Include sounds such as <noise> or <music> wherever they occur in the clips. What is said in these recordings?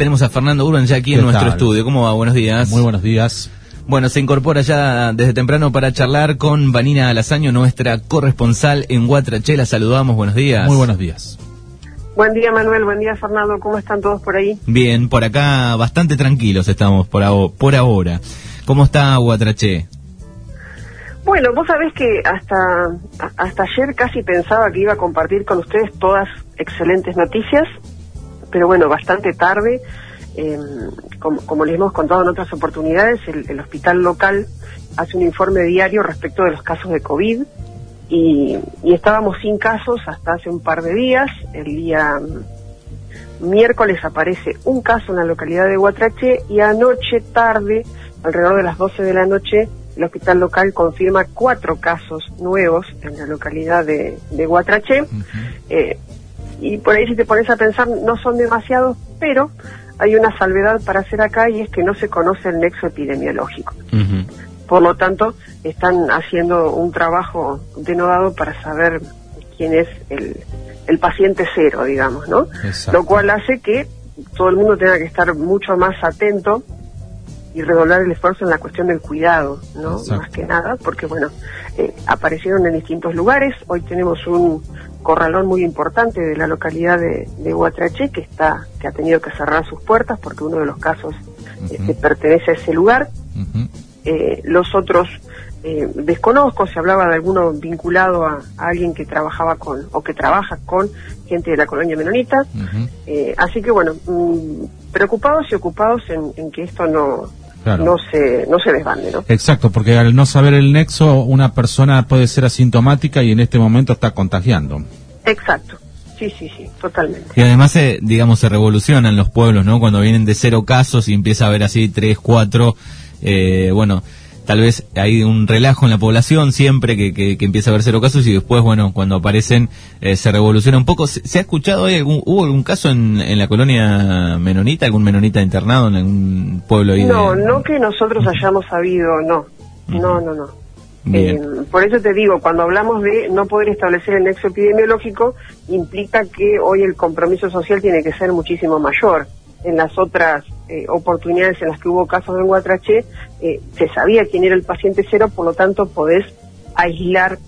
Tenemos a Fernando Urban ya aquí en ¿Qué nuestro tal? estudio. ¿Cómo va? Buenos días. Muy buenos días. Bueno, se incorpora ya desde temprano para charlar con Vanina Alazaño, nuestra corresponsal en Guatrache. La saludamos, buenos días. Muy buenos días. Buen día Manuel, buen día Fernando, ¿cómo están todos por ahí? Bien, por acá bastante tranquilos estamos por, aho- por ahora. ¿Cómo está Guatrache? Bueno, vos sabés que hasta, hasta ayer casi pensaba que iba a compartir con ustedes todas excelentes noticias, pero bueno, bastante tarde. eh, como, como les hemos contado en otras oportunidades, el, el hospital local hace un informe diario respecto de los casos de COVID y, y estábamos sin casos hasta hace un par de días. El día mm, miércoles aparece un caso en la localidad de Guatrache y anoche tarde, alrededor de las 12 de la noche, el hospital local confirma cuatro casos nuevos en la localidad de, de Guatrache. Eh, y por ahí si te pones a pensar, no son demasiados, pero hay una salvedad para hacer acá y es que no se conoce el nexo epidemiológico. Por lo tanto, están haciendo un trabajo denodado para saber quién es el, el paciente cero, digamos, ¿no? Exacto. Lo cual hace que todo el mundo tenga que estar mucho más atento y redoblar el esfuerzo en la cuestión del cuidado, ¿no? Exacto. Más que nada, porque bueno, eh, aparecieron en distintos lugares. Hoy tenemos un corralón muy importante de la localidad de, de Huatrache que está, que ha tenido que cerrar sus puertas porque uno de los casos este, pertenece a ese lugar. Eh, los otros eh, desconozco, se hablaba de alguno vinculado a, a alguien que trabajaba con o que trabaja con gente de la colonia menonita. Eh, así que bueno, mm, preocupados y ocupados en, en que esto no, Claro. no se no se desbande, ¿no? Exacto, porque al no saber el nexo, una persona puede ser asintomática y en este momento está contagiando. Exacto. Sí, sí, sí, totalmente. Y además, se, digamos, se revolucionan los pueblos, ¿no? Cuando vienen de cero casos y empieza a haber así tres, cuatro, eh, bueno, tal vez hay un relajo en la población siempre que, que, que empieza a haber cero casos y después, bueno, cuando aparecen eh, se revoluciona un poco. ¿Se, se ha escuchado hoy algún, hubo algún caso en, en la colonia menonita, algún menonita internado en algún pueblo ahí No, de... no que nosotros hayamos sabido, no. No, no, no. Eh, por eso te digo, cuando hablamos de no poder establecer el nexo epidemiológico, implica que hoy el compromiso social tiene que ser muchísimo mayor. En las otras eh, oportunidades en las que hubo casos en Guatrache, eh, se sabía quién era el paciente cero, por lo tanto podés aislar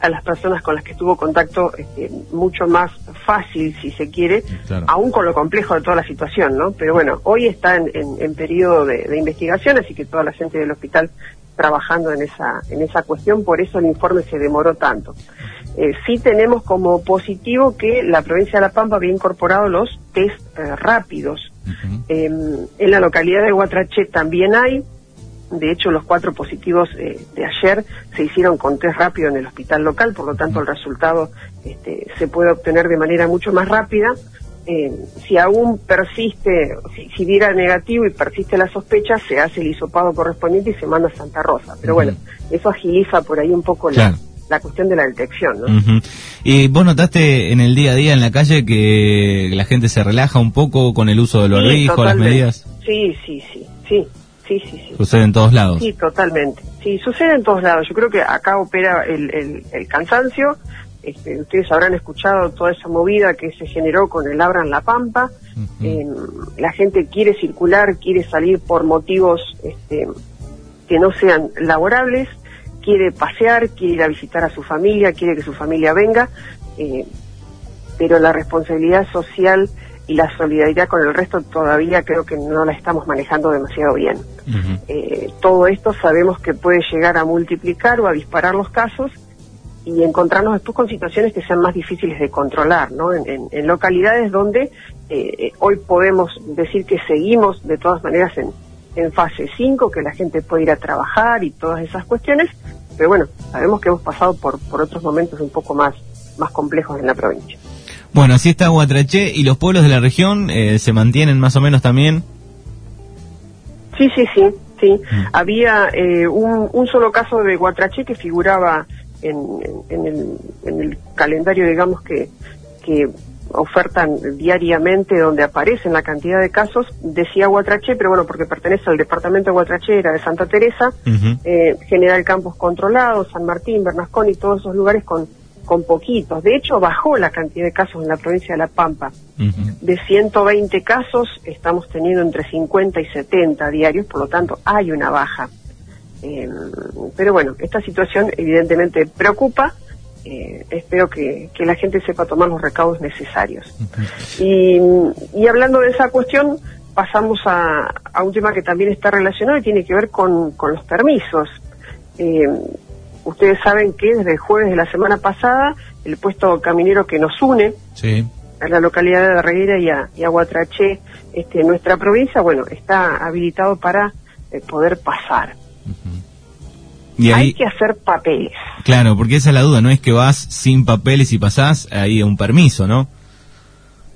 a las personas con las que tuvo contacto este, mucho más fácil, si se quiere, Claro. aún con lo complejo de toda la situación, ¿no? Pero bueno, hoy está en, en- en periodo de, de investigación, así que toda la gente del hospital trabajando en esa, en esa cuestión, por eso el informe se demoró tanto. Eh, sí tenemos como positivo que la provincia de La Pampa había incorporado los test eh, rápidos. Eh, en la localidad de Guatrache también hay. De hecho, los cuatro positivos eh, de ayer se hicieron con test rápido en el hospital local, por lo tanto el resultado este, se puede obtener de manera mucho más rápida. Eh, si aún persiste, si, si diera negativo y persiste la sospecha, se hace el hisopado correspondiente y se manda a Santa Rosa. Pero bueno, eso agiliza por ahí un poco Claro. la cuestión de la detección, ¿no? Y vos notaste en el día a día en la calle que la gente se relaja un poco con el uso del Sí, barbijo, las totalmente. medidas. Sí, sí, sí, sí, sí, sí, sí. Sucede en todos lados. Sí, totalmente. Sí, sucede en todos lados. Yo creo que acá opera el, el, el cansancio. Este, ustedes habrán escuchado toda esa movida que se generó con el Abran la Pampa. Eh, la gente quiere circular, quiere salir por motivos este, que no sean laborables, quiere pasear, quiere ir a visitar a su familia, quiere que su familia venga, eh, pero la responsabilidad social y la solidaridad con el resto todavía creo que no la estamos manejando demasiado bien. Eh, todo esto sabemos que puede llegar a multiplicar o a disparar los casos y encontrarnos después con situaciones que sean más difíciles de controlar, ¿no? En, en- en localidades donde eh, hoy podemos decir que seguimos de todas maneras en, en fase 5, que la gente puede ir a trabajar y todas esas cuestiones, pero bueno, sabemos que hemos pasado por, por otros momentos un poco más, más complejos en la provincia. Bueno, así está Guatraché y los pueblos de la región eh, se mantienen más o menos también. Sí, sí, sí, sí. Había eh, un, un solo caso de Guatraché que figuraba en, en, en el, en el calendario, digamos, que, que ofertan diariamente, donde aparecen la cantidad de casos, decía Guatraché, pero bueno, porque pertenece al departamento de Guatraché, era de Santa Teresa, eh, General Campos Controlado, San Martín, Bernasconi, todos esos lugares con, con poquitos. De hecho, bajó la cantidad de casos en la provincia de La Pampa. De 120 casos, estamos teniendo entre 50 y 70 diarios, por lo tanto, hay una baja. Eh, pero bueno, esta situación evidentemente preocupa. Eh, espero que, la gente sepa tomar los recaudos necesarios. y, hablando de esa cuestión, pasamos a, un tema que también está relacionado y tiene que ver con, los permisos. Eh, ustedes saben que desde el jueves de la semana pasada, el puesto caminero que nos une a la localidad de Reguera y a, y Guatraché, este, nuestra provincia, bueno, está habilitado para poder pasar. Hay que hacer papeles. Claro, porque esa es la duda, no es que vas sin papeles y pasás ahí un permiso, ¿no?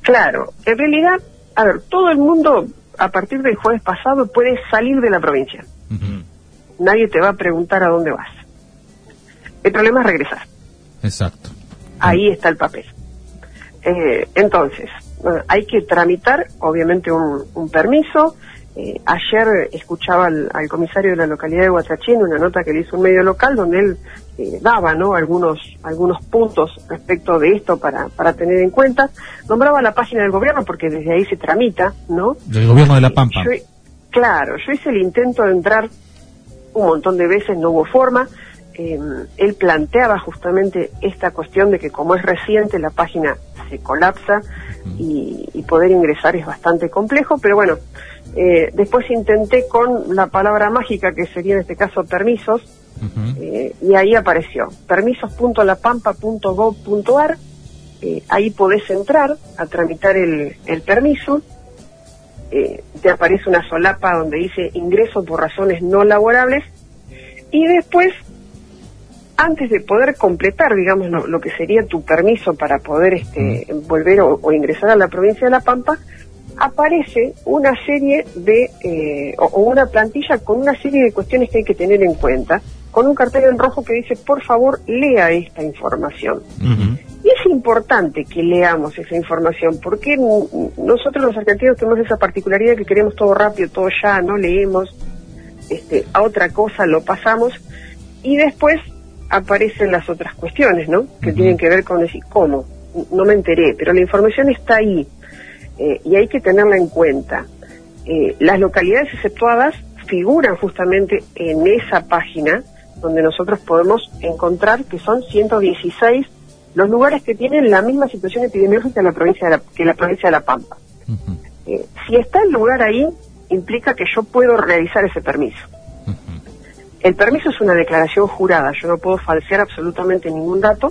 Claro, en realidad, a ver, todo el mundo a partir del jueves pasado puede salir de la provincia. Nadie te va a preguntar a dónde vas. El problema es regresar. Exacto. Ahí está el papel. Eh, entonces, hay que tramitar, obviamente, un permiso, eh, ayer escuchaba al, comisario de la localidad de Huachachín una nota que le hizo un medio local donde él eh, daba ¿no? algunos algunos puntos respecto de esto para, para tener en cuenta. Nombraba la página del gobierno porque desde ahí se tramita, ¿no? Del gobierno de La Pampa. claro, yo hice el intento de entrar un montón de veces, no hubo forma. Eh, él planteaba justamente esta cuestión de que como es reciente la página se colapsa y, y poder ingresar es bastante complejo, pero bueno, eh, después intenté con la palabra mágica, que sería en este caso permisos, eh, y ahí apareció permisos.lapampa.gov.ar. Eh, ahí podés entrar a tramitar el, el permiso. te aparece una solapa donde dice ingreso por razones no laborables. Y después, antes de poder completar, digamos, lo, que sería tu permiso para poder este, volver o ingresar a la provincia de La Pampa, aparece una serie de, eh, o, una plantilla con una serie de cuestiones que hay que tener en cuenta, con un cartel en rojo que dice, por favor, lea esta información. Y es importante que leamos esa información, porque nosotros los argentinos tenemos esa particularidad que queremos todo rápido, todo ya, no leemos, este, a otra cosa lo pasamos, y después aparecen las otras cuestiones, ¿no? Que tienen que ver con decir, ¿cómo? No me enteré, pero la información está ahí eh, y hay que tenerla en cuenta. Eh, las localidades exceptuadas figuran justamente en esa página donde nosotros podemos encontrar que son 116 los lugares que tienen la misma situación epidemiológica la provincia de la, que la provincia de La Pampa. Eh, si está el lugar ahí, implica que yo puedo realizar ese permiso. El permiso es una declaración jurada, yo no puedo falsear absolutamente ningún dato,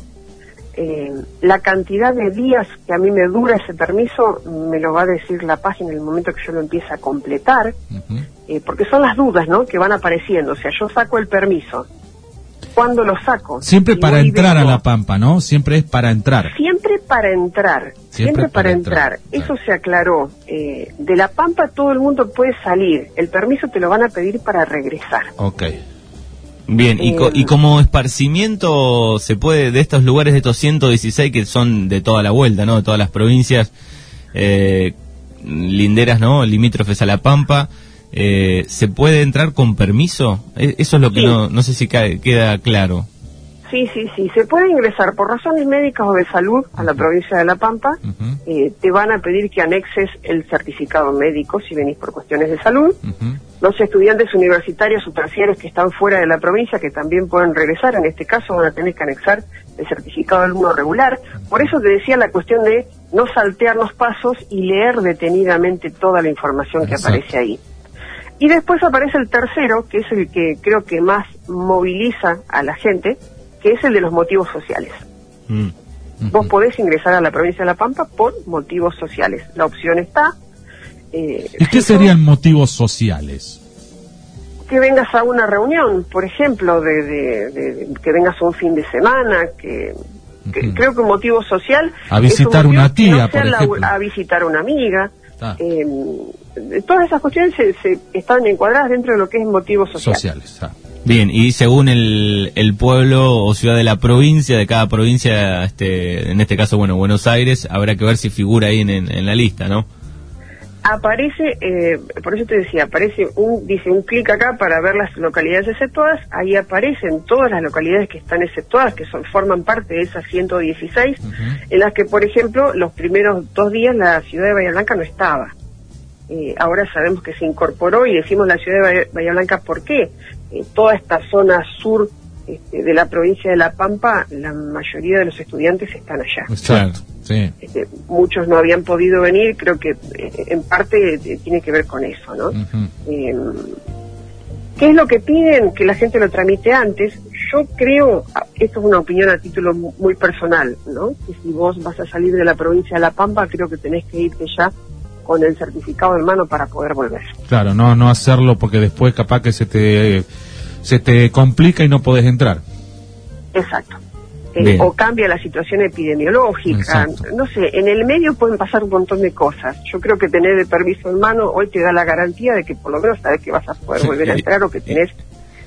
eh, la cantidad de días que a mí me dura ese permiso me lo va a decir la página en el momento que yo lo empiece a completar, eh, porque son las dudas ¿no? que van apareciendo. O sea, yo saco el permiso. ¿Cuándo lo saco? Siempre para entrar a La Pampa, ¿no? Siempre es para entrar. Siempre para entrar. Siempre, para, entrar. Eso se aclaró. Eh, de La Pampa todo el mundo puede salir. El permiso te lo van a pedir para regresar. Ok. Bien, y, y, como esparcimiento se puede, de estos lugares, de estos 116 que son de toda la vuelta, ¿no? De todas las provincias eh, linderas, ¿no? Limítrofes a La Pampa, eh, ¿se puede entrar con permiso? E, eso es lo que no, no sé si queda claro. Sí, sí, sí. Se puede ingresar por razones médicas o de salud a la provincia de La Pampa. Eh, te van a pedir que anexes el certificado médico si venís por cuestiones de salud. Los estudiantes universitarios o terciarios que están fuera de la provincia, que también pueden regresar, en este caso van a tener que anexar el certificado de alumno regular. Por eso te decía la cuestión de no saltear los pasos y leer detenidamente toda la información que aparece ahí. Y después aparece el tercero, que es el que creo que más moviliza a la gente, que es el de los motivos sociales. Mm. Vos podés ingresar a la provincia de La Pampa por motivos sociales. La opción está. Eh, ¿Y qué serían motivos sociales? Que vengas a una reunión, por ejemplo, de, que vengas un fin de semana, que, creo que un motivo social... A visitar una tía, por ejemplo. a visitar a una amiga. Eh, todas esas cuestiones se, están encuadradas dentro de lo que es motivos sociales. sociales ah. Bien, y según el, el pueblo o ciudad de la provincia, de cada provincia, este, en este caso, bueno, Buenos Aires, habrá que ver si figura ahí en, en, la lista, ¿no? aparece, eh, por eso te decía, aparece un, dice un clic acá para ver las localidades exceptuadas, ahí aparecen todas las localidades que están exceptuadas, que son, forman parte de esas 116, en las que, por ejemplo, los primeros dos días la ciudad de Bahía Blanca no estaba. Eh, ahora sabemos que se incorporó y decimos la ciudad de Bahía, Blanca, ¿por qué? Eh, toda esta zona sur este, de la provincia de La Pampa, la mayoría de los estudiantes están allá. Exacto, sí. Este, muchos no habían podido venir, creo que eh, en parte eh, tiene que ver con eso, ¿no? Eh, ¿Qué es lo que piden? Que la gente lo tramite antes. Yo creo, esto es una opinión a título muy personal, ¿no? Que si vos vas a salir de la provincia de La Pampa, creo que tenés que irte ya con el certificado en mano para poder volver. Claro, no, no hacerlo porque después capaz que se te se te complica y no podés entrar. Exacto. Eh, o cambia la situación epidemiológica, no sé, en el medio pueden pasar un montón de cosas. Yo creo que tener el permiso en mano hoy te da la garantía de que por lo menos sabes que vas a poder volver a entrar o que tenés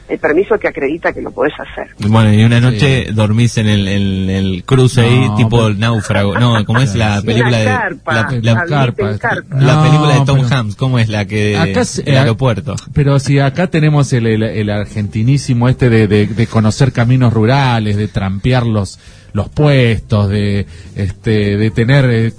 el permiso que acredita que lo podés hacer. Bueno, y una noche dormís en el, el cruce ahí, tipo náufrago. No, ¿cómo es la película de la, carpa, la película de Tom Hanks? ¿Cómo es la que acá, el eh, aeropuerto? Pero si acá tenemos el, el, argentinísimo este de, de, conocer caminos rurales, de trampear los los puestos, de este de tener eh,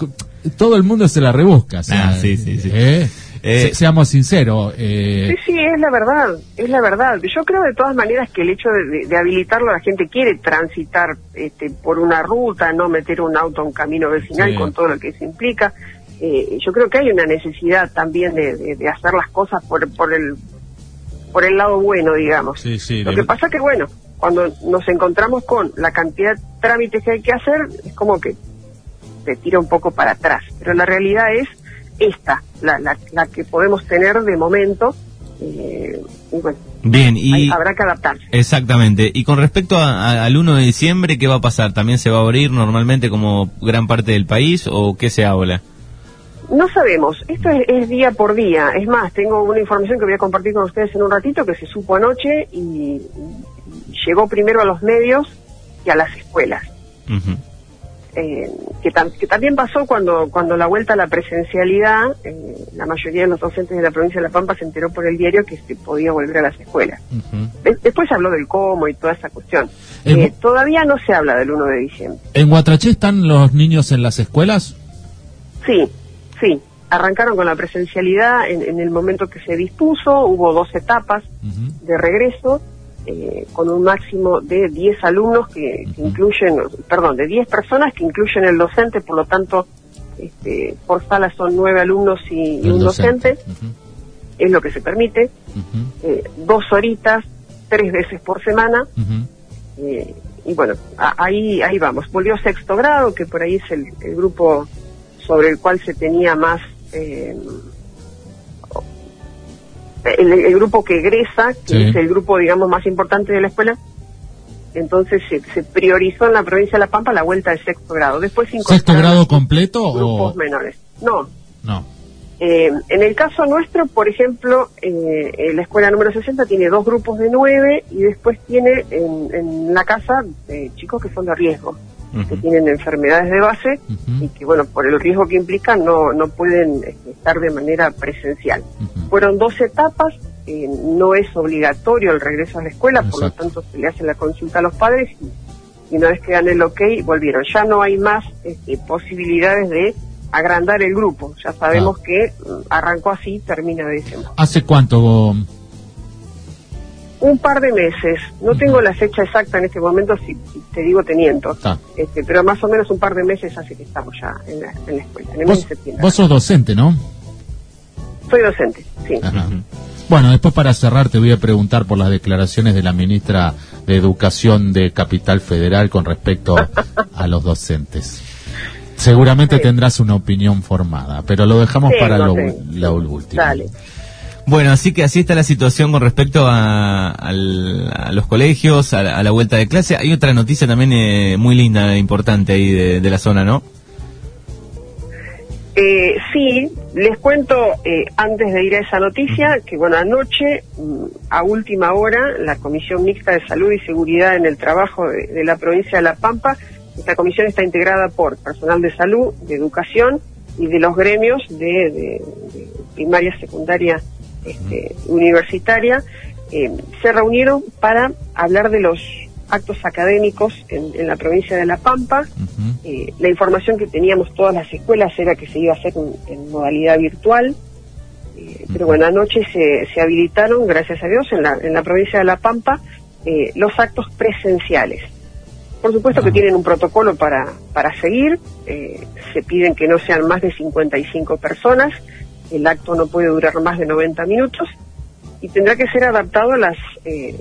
todo el mundo se la rebusca. ah, sí, sí, sí. ¿eh? Eh, seamos sinceros. Eh... Sí, sí, es la verdad, es la verdad. Yo creo de todas maneras que el hecho de, habilitarlo, la gente quiere transitar este, por una ruta, no meter un auto a un camino vecinal con todo lo que eso implica. Eh, yo creo que hay una necesidad también de, hacer las cosas por, por el por el lado bueno, digamos. Sí, sí, lo que pasa que, bueno, cuando nos encontramos con la cantidad de trámites que hay que hacer, es como que te tira un poco para atrás. Pero la realidad es esta, la, la, que podemos tener de momento. Eh, y bueno, Bien, y habrá que adaptarse. Exactamente. Y con respecto al 1 de diciembre, ¿qué va a pasar? ¿También se va a abrir normalmente como gran parte del país o qué se habla? No sabemos, esto es, día por día. Es más, tengo una información que voy a compartir con ustedes en un ratito que se supo anoche y, llegó primero a los medios y a las escuelas. Eh, que, que, también pasó cuando, cuando la vuelta a la presencialidad, eh, la mayoría de los docentes de la provincia de La Pampa se enteró por el diario que se podía volver a las escuelas. después se habló del cómo y toda esa cuestión. Eh, todavía no se habla del 1 de diciembre. ¿En Guatraché están los niños en las escuelas? Sí, sí. Arrancaron con la presencialidad en, el momento que se dispuso, hubo dos etapas de regreso eh, con un máximo de 10 alumnos que, incluyen, perdón, de 10 personas que incluyen el docente, por lo tanto, este, por sala son 9 alumnos y, un docente, es lo que se permite, eh, dos horitas, tres veces por semana, eh, y bueno, ahí, ahí vamos. Volvió sexto grado, que por ahí es el, el grupo sobre el cual se tenía más... Eh, el, grupo que egresa, que es el grupo, digamos, más importante de la escuela, entonces se, priorizó en la provincia de La Pampa la vuelta de sexto grado. Después ¿Sexto grado completo grupos menores. No. No. Eh, en el caso nuestro, por ejemplo, eh, la escuela número 60 tiene dos grupos de nueve y después tiene en, en la casa eh, chicos que son de riesgo que tienen enfermedades de base y que, bueno, por el riesgo que implican no, no pueden este, estar de manera presencial. Fueron dos etapas, eh, no es obligatorio el regreso a la escuela, por lo tanto se le hace la consulta a los padres y, una vez que dan el ok, volvieron. Ya no hay más este, posibilidades de agrandar el grupo. Ya sabemos que mm, arrancó así, termina de ese modo. ¿Hace cuánto un par de meses. No tengo la fecha exacta en este momento, si, te digo teniendo. Ah. Este, pero más o menos un par de meses hace que estamos ya en la, escuela, en el mes de septiembre. Vos sos docente, ¿no? Soy docente, sí. Bueno, después para cerrar te voy a preguntar por las declaraciones de la ministra de Educación de Capital Federal con respecto a los docentes. Seguramente tendrás una opinión formada, pero lo dejamos para lo, último. Dale. Bueno, así que así está la situación con respecto a, los colegios, a, la vuelta de clase. Hay otra noticia también eh, muy linda, importante ahí de, la zona, ¿no? Eh, sí, les cuento eh, antes de ir a esa noticia que, bueno, anoche, mm, a última hora, la Comisión Mixta de Salud y Seguridad en el Trabajo de, de la provincia de La Pampa, esta comisión está integrada por personal de salud, de educación, y de los gremios de, primaria, secundaria, este, universitaria, eh, se reunieron para hablar de los actos académicos en, la provincia de La Pampa. Eh, la información que teníamos todas las escuelas era que se iba a hacer en, modalidad virtual. Eh, pero bueno, anoche se, se, habilitaron, gracias a Dios, en la, en la provincia de La Pampa, los actos presenciales. Por supuesto que tienen un protocolo para, para seguir, se piden que no sean más de 55 personas, el acto no puede durar más de 90 minutos y tendrá que ser adaptado a las eh,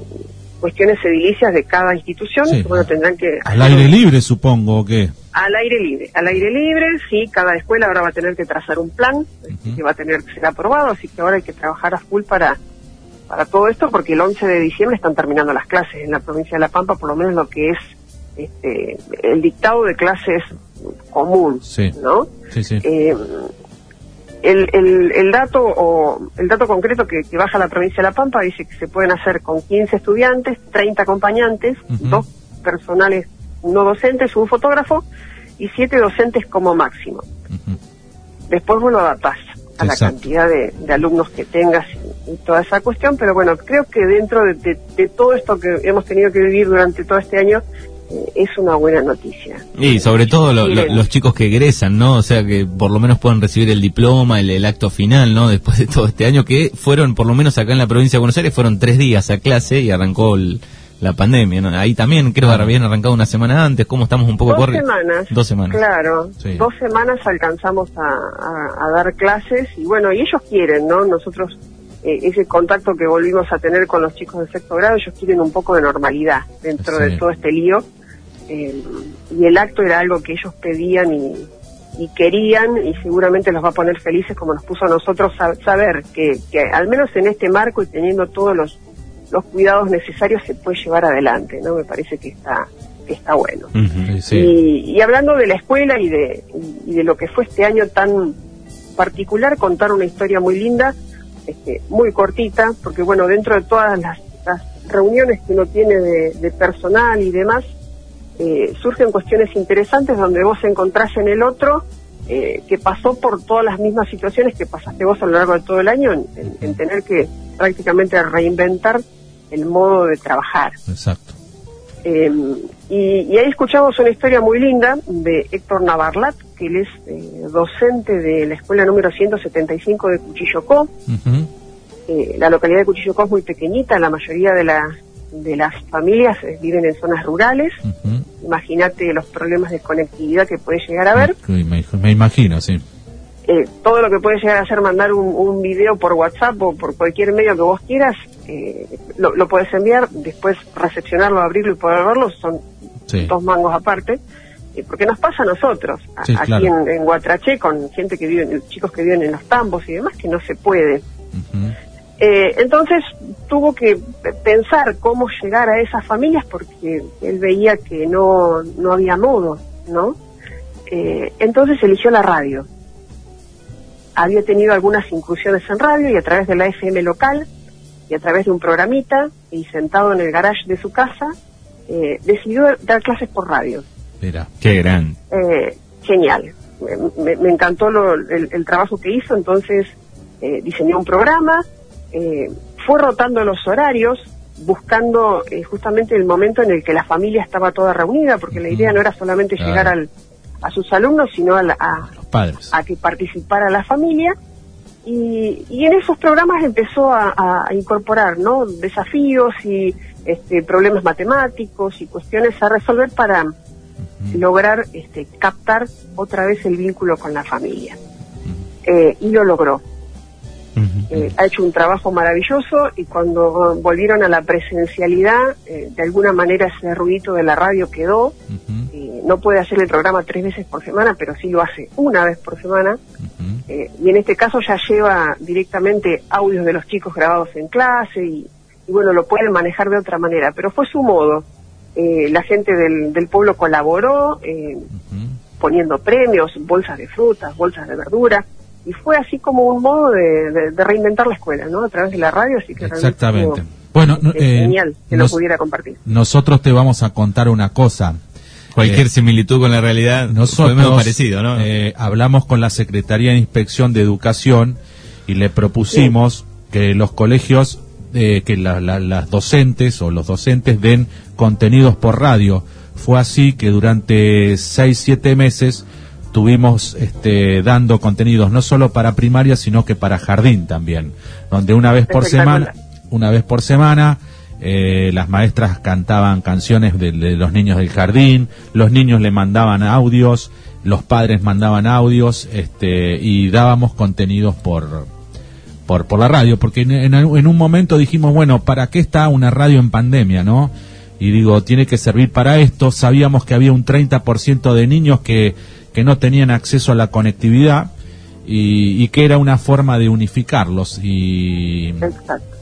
cuestiones edilicias de cada institución. bueno, tendrán que al aire libre, supongo, ¿o qué? Al aire libre, al aire libre, sí, cada escuela ahora va a tener que trazar un plan que va a tener que ser aprobado, así que ahora hay que trabajar a full para para todo esto porque el 11 de diciembre están terminando las clases en la provincia de La Pampa, por lo menos lo que es este, el dictado de clases común, ¿no? Sí, sí. Eh, el, el, el, dato o el dato concreto que, baja la provincia de La Pampa dice que se pueden hacer con 15 estudiantes, 30 acompañantes, dos personales no docentes, un fotógrafo y siete docentes como máximo. Después vos lo adaptás a la cantidad de, alumnos que tengas y, toda esa cuestión, pero bueno, creo que dentro de todo esto que hemos tenido que vivir durante todo este año, es una buena noticia. Y sobre todo los chicos que egresan, ¿no? O sea, que por lo menos puedan recibir el diploma, el, acto final, ¿no? Después de todo este año, que fueron, por lo menos acá en la provincia de Buenos Aires, fueron tres días a clase y arrancó la pandemia, ¿no? Ahí también creo que habían arrancado una semana antes, ¿cómo estamos un poco Dos semanas. Dos semanas. Claro, dos semanas alcanzamos a, dar clases y bueno, y ellos quieren, ¿no? Nosotros eh, ese contacto que volvimos a tener con los chicos de sexto grado, ellos quieren un poco de normalidad dentro de todo este lío eh, y el acto era algo que ellos pedían y, querían y seguramente los va a poner felices como nos puso a nosotros saber que, al menos en este marco y teniendo todos los, los cuidados necesarios se puede llevar adelante, ¿no? Me parece que está que está bueno. y, hablando de la escuela y de, y de lo que fue este año tan particular, contar una historia muy linda, este, muy cortita, porque bueno, dentro de todas las, reuniones que uno tiene de personal y demás, eh, surgen cuestiones interesantes donde vos encontrás en el otro eh, que pasó por todas las mismas situaciones que pasaste vos a lo largo de todo el año, en, tener que prácticamente reinventar el modo de trabajar. Exacto. Eh, y, ahí escuchamos una historia muy linda de Héctor Navarlat, que él es docente de la escuela número 175 de Cuchillocó. la localidad de Cuchillocó es muy pequeñita, la mayoría de la de las familias eh, viven en zonas rurales. Imagínate los problemas de conectividad que puede llegar a haber. Me, imagino, sí. Eh, todo lo que puede llegar a ser mandar un, un, video por WhatsApp o por cualquier medio que vos quieras, eh, lo, puedes enviar, después recepcionarlo, abrirlo y poder verlo, son dos mangos aparte. porque nos pasa a nosotros, aquí en, en, Guatraché, con gente que vive, chicos que viven en los tambos y demás, que no se puede. Eh, entonces tuvo que pensar cómo llegar a esas familias porque él veía que no, no había modo, ¿no? Eh, entonces eligió la radio. Había tenido algunas incursiones en radio y a través de la FM local y a través de un programita y sentado en el garage de su casa, eh, decidió dar clases por radio. Mira, qué gran. genial. Me, encantó el, el, trabajo que hizo, entonces diseñó un programa, eh, fue rotando los horarios, buscando eh, justamente el momento en el que la familia estaba toda reunida, porque la idea no era solamente llegar al, a sus alumnos, sino a, a, padres. a que participara la familia. Y, y en esos programas empezó a, a, incorporar ¿no? desafíos y este, problemas matemáticos y cuestiones a resolver para lograr este, captar otra vez el vínculo con la familia. Eh, y lo logró. Eh, ha hecho un trabajo maravilloso y cuando volvieron a la presencialidad, eh, de alguna manera ese ruido de la radio quedó. no puede hacer el programa tres veces por semana, pero sí lo hace una vez por semana. Eh, y en este caso ya lleva directamente audios de los chicos grabados en clase y, bueno, lo pueden manejar de otra manera, pero fue su modo. la gente del, del pueblo colaboró poniendo premios, bolsas de frutas, bolsas de verdura y fue así como un modo de, reinventar la escuela, ¿no? A través de la radio, así que exactamente. Bueno, eh, genial que lo pudiera compartir. Nosotros te vamos a contar una cosa. Cualquier similitud con la realidad nosotros, fue medio parecido, ¿no? eh, hablamos con la Secretaría de Inspección de Educación y le propusimos que los colegios, eh, que la- la- las docentes o los docentes den contenidos por radio. Fue así que durante seis, siete meses tuvimos este, dando contenidos no solo para primaria, sino que para jardín también, donde una vez por semana, una vez por semana, eh, las maestras cantaban canciones de, de los niños del jardín, los niños le mandaban audios, los padres mandaban audios, este, y dábamos contenidos por, por, por la radio, porque en, en, en un momento dijimos, bueno, ¿para qué está una radio en pandemia, no? Y digo, tiene que servir para esto. Sabíamos que había un 30% de niños que, que no tenían acceso a la conectividad y, y que era una forma de unificarlos y, Exacto.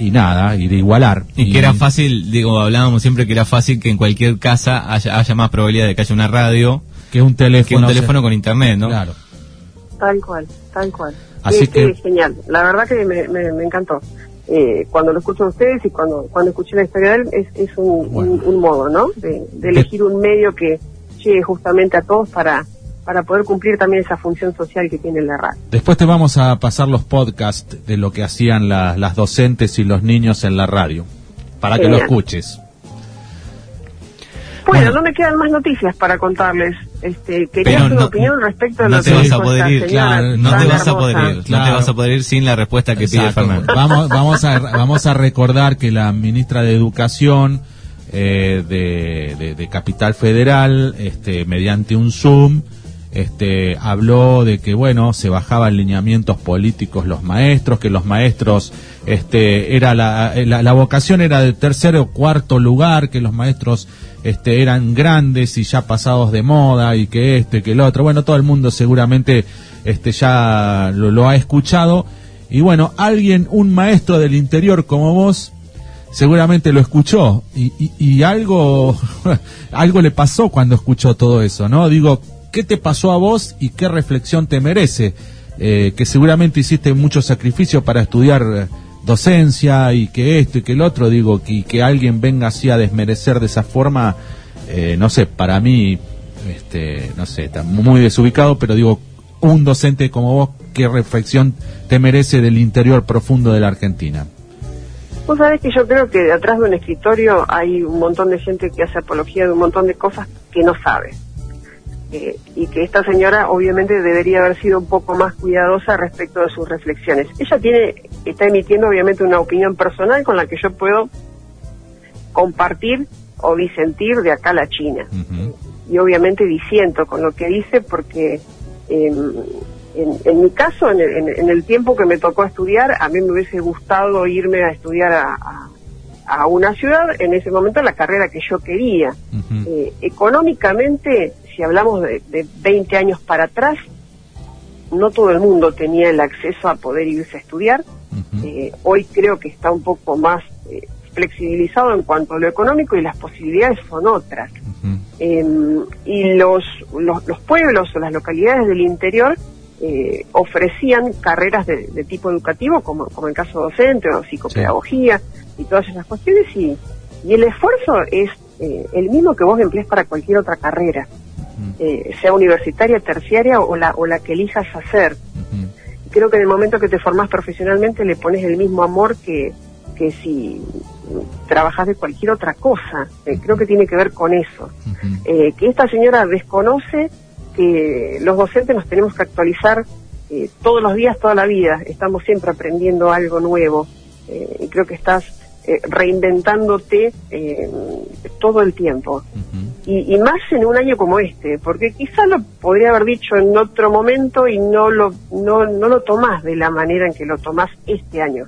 y nada, y de igualar. Y que era fácil, digo, hablábamos siempre que era fácil que en cualquier casa haya, haya más probabilidad de que haya una radio que un teléfono, que un teléfono con internet, ¿no? Claro. Tal cual, tal cual. Así Sí, que- sí, genial. La verdad que me, me, me encantó. Eh, cuando lo escucho a ustedes y cuando cuando escuché la historia de él, es, es un, Bueno. un, un modo, ¿no? De, de elegir un medio que llegue justamente a todos para para poder cumplir también esa función social que tiene la radio. Después te vamos a pasar los podcasts de lo que hacían la- las docentes y los niños en la radio, para que lo escuches. Bueno, Bueno. no me quedan más noticias para contarles. Este, quería Pero no- opinión respecto a No lo te que vas a poder ir, claro, no te vas a poder ir, no te Claro. vas a poder ir sin la respuesta que pide Exacto. Fernando. Vamos, vamos, a, vamos a recordar que la ministra de Educación eh, de, de- Capital Federal, este, mediante un Zoom, este, habló de que bueno se bajaban lineamientos políticos los maestros, que los maestros este, era la, la, vocación era de tercer o cuarto lugar, que los maestros este, eran grandes y ya pasados de moda y que este, que el otro. Bueno, todo el mundo seguramente este, ya lo, lo ha escuchado. Y bueno, alguien, un maestro del interior como vos, seguramente lo escuchó y, y- algo, <laughs> algo le pasó cuando escuchó todo eso, ¿no? Digo, ¿qué te pasó a vos y qué reflexión te merece? Eh, que seguramente hiciste mucho sacrificio para estudiar eh, docencia y que esto y que el otro, digo, que, que alguien venga así a desmerecer de esa forma, eh, no sé, para mí, este, no sé, está muy desubicado, pero digo, un docente como vos, ¿qué reflexión te merece del interior profundo de la Argentina? Vos sabés que yo creo que detrás de un escritorio hay un montón de gente que hace apología de un montón de cosas que no sabe. Eh, y que esta señora obviamente debería haber sido un poco más cuidadosa respecto de sus reflexiones. Ella tiene, está emitiendo obviamente una opinión personal con la que yo puedo compartir o disentir de acá a la China y obviamente disiento con lo que dice porque em, en, en mi caso, en el, en- en el tiempo que me tocó estudiar, a mí me hubiese gustado irme a estudiar a, a- a una ciudad, en ese momento la carrera que yo quería. Eh, económicamente, si hablamos de, de 20 años para atrás, no todo el mundo tenía el acceso a poder irse a estudiar. Eh, hoy creo que está un poco más eh, flexibilizado en cuanto a lo económico y las posibilidades son otras. Eh, y los, los, los pueblos o las localidades del interior eh, ofrecían carreras de, de tipo educativo, como, como el caso docente o psicopedagogía y todas esas cuestiones, y, y el esfuerzo es eh, el mismo que vos emplees para cualquier otra carrera, eh, sea universitaria, terciaria o la, o la que elijas hacer. Creo que en el momento que te formás profesionalmente le pones el mismo amor que, que si trabajas de cualquier otra cosa. Eh, creo que tiene que ver con eso. Eh, que esta señora desconoce que los docentes nos tenemos que actualizar eh, todos los días, toda la vida. Estamos siempre aprendiendo algo nuevo eh, y creo que estás eh, reinventándote eh, todo el tiempo. Y más en un año como este, porque quizá lo podría haber dicho en otro momento y no lo, no, no lo tomás de la manera en que lo tomás este año,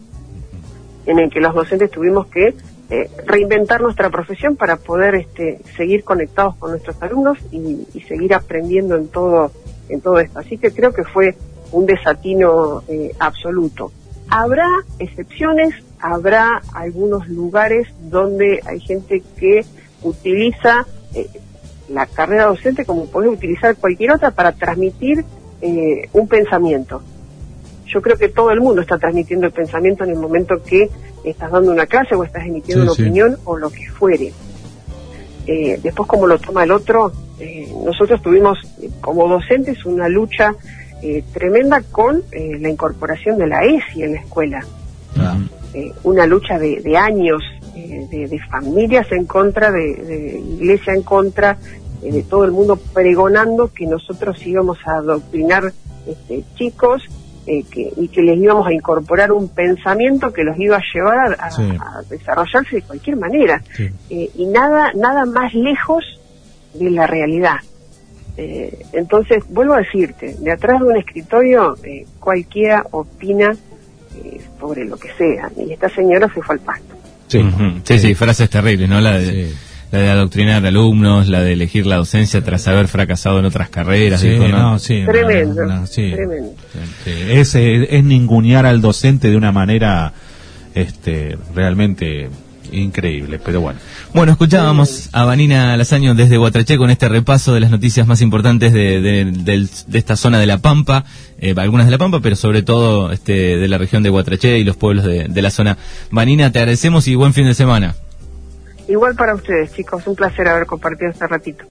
en el que los docentes tuvimos que eh, reinventar nuestra profesión para poder este, seguir conectados con nuestros alumnos y, y seguir aprendiendo en todo, en todo esto. Así que creo que fue un desatino eh, absoluto. Habrá excepciones, habrá algunos lugares donde hay gente que utiliza eh, la carrera docente como puede utilizar cualquier otra para transmitir eh, un pensamiento. Yo creo que todo el mundo está transmitiendo el pensamiento en el momento que estás dando una clase o estás emitiendo Sí, una sí. opinión o lo que fuere. eh, después cómo lo toma el otro. Eh, nosotros tuvimos como docentes una lucha tremenda con la incorporación de la ESI en la escuela. una lucha de, años, de, familias en contra, de, iglesia en contra, de todo el mundo pregonando que nosotros íbamos a adoctrinar este, chicos eh, que, y que les íbamos a incorporar un pensamiento que los iba a llevar a, desarrollarse de cualquier manera. Eh, y nada, nada más lejos de la realidad. Eh, entonces, vuelvo a decirte, de atrás de un escritorio cualquiera opina sobre lo que sea. Y esta señora se fue al pasto. Sí, sí, sí, frases terribles, ¿no? La de la de adoctrinar alumnos, la de elegir la docencia tras haber fracasado en otras carreras. ¿no? sí, tremendo, tremendo. Es, es ningunear al docente de una manera este, realmente increíble, pero bueno. Bueno, escuchábamos a Vanina Lazaño desde Guatraché con este repaso de las noticias más importantes de, de, esta zona de La Pampa, eh, algunas de La Pampa, pero sobre todo este, de la región de Guatraché y los pueblos de, de la zona. Vanina, te agradecemos y buen fin de semana. Igual para ustedes, chicos, un placer haber compartido este ratito.